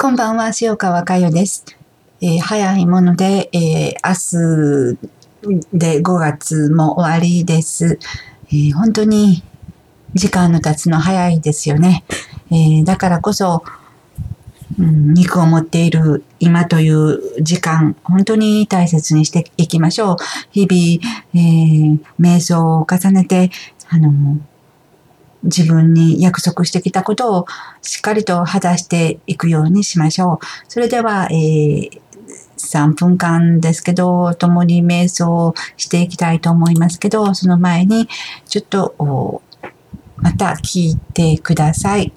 こんばんは、塩川佳代です。えー、早いもので、えー、明日で5月も終わりです。えー、本当に時間の経つの早いですよね。えだからこそ、うん、肉を持っている今という時間、本当に大切にしていきましょう。日々、え瞑想を重ねて、あの、自分に約束してきたことをしっかりと果たしていくようにしましょう。それでは、えー、3分間ですけど、共に瞑想をしていきたいと思いますけど、その前にちょっとまた聞いてください。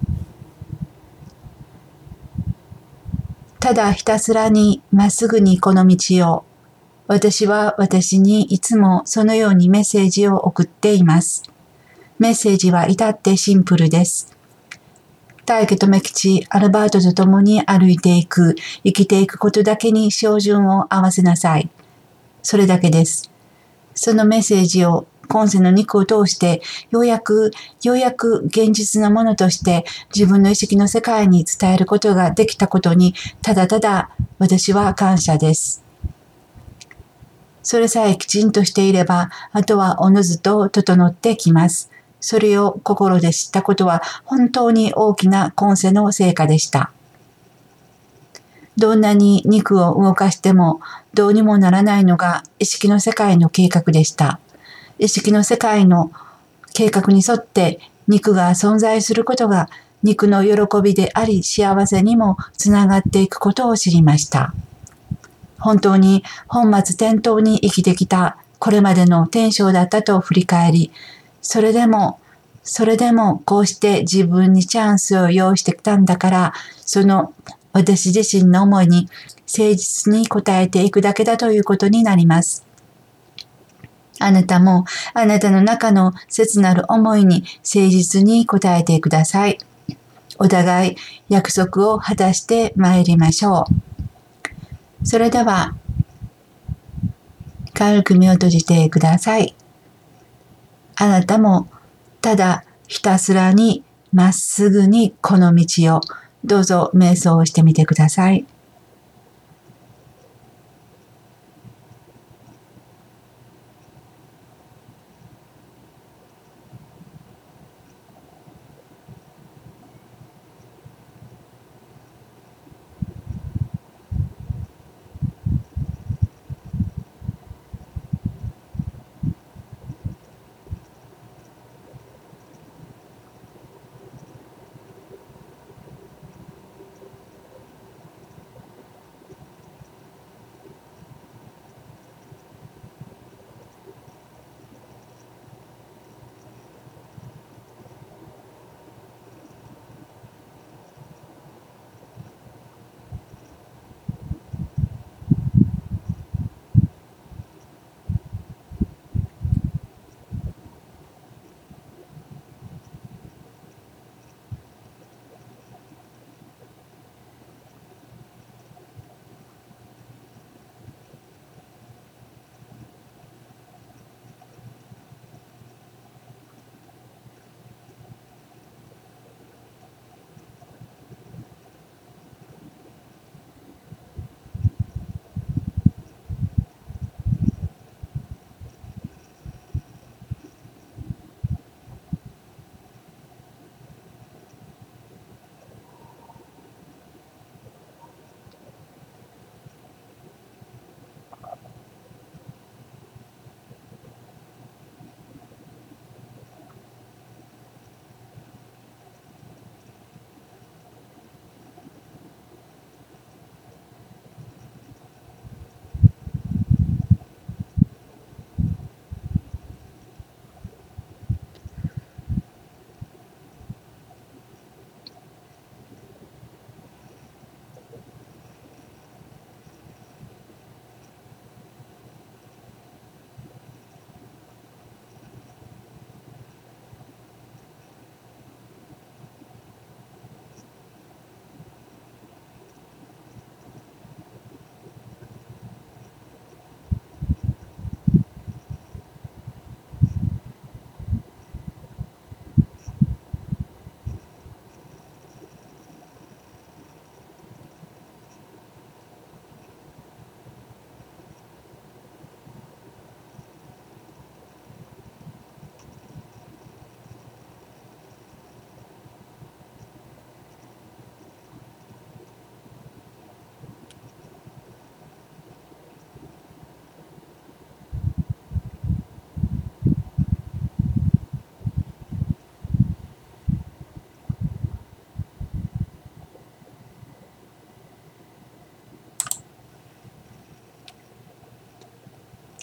ただひたすらにまっすぐにこの道を、私は私にいつもそのようにメッセージを送っています。メッセージは至ってシンプルです。大家留吉、アルバートと共に歩いていく、生きていくことだけに照準を合わせなさい。それだけです。そのメッセージを今世の肉を通して、ようやく、ようやく現実のものとして自分の意識の世界に伝えることができたことに、ただただ私は感謝です。それさえきちんとしていれば、あとはおのずと整ってきます。それを心で知ったことは本当に大きな今世の成果でした。どんなに肉を動かしてもどうにもならないのが意識の世界の計画でした。意識の世界の計画に沿って肉が存在することが肉の喜びであり幸せにもつながっていくことを知りました。本当に本末転倒に生きてきたこれまでの天性だったと振り返り、それでも、それでもこうして自分にチャンスを用意してきたんだから、その私自身の思いに誠実に応えていくだけだということになります。あなたもあなたの中の切なる思いに誠実に応えてください。お互い約束を果たして参りましょう。それでは、軽く目を閉じてください。あなたもただひたすらにまっすぐにこの道をどうぞ瞑想をしてみてください。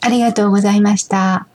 ありがとうございました。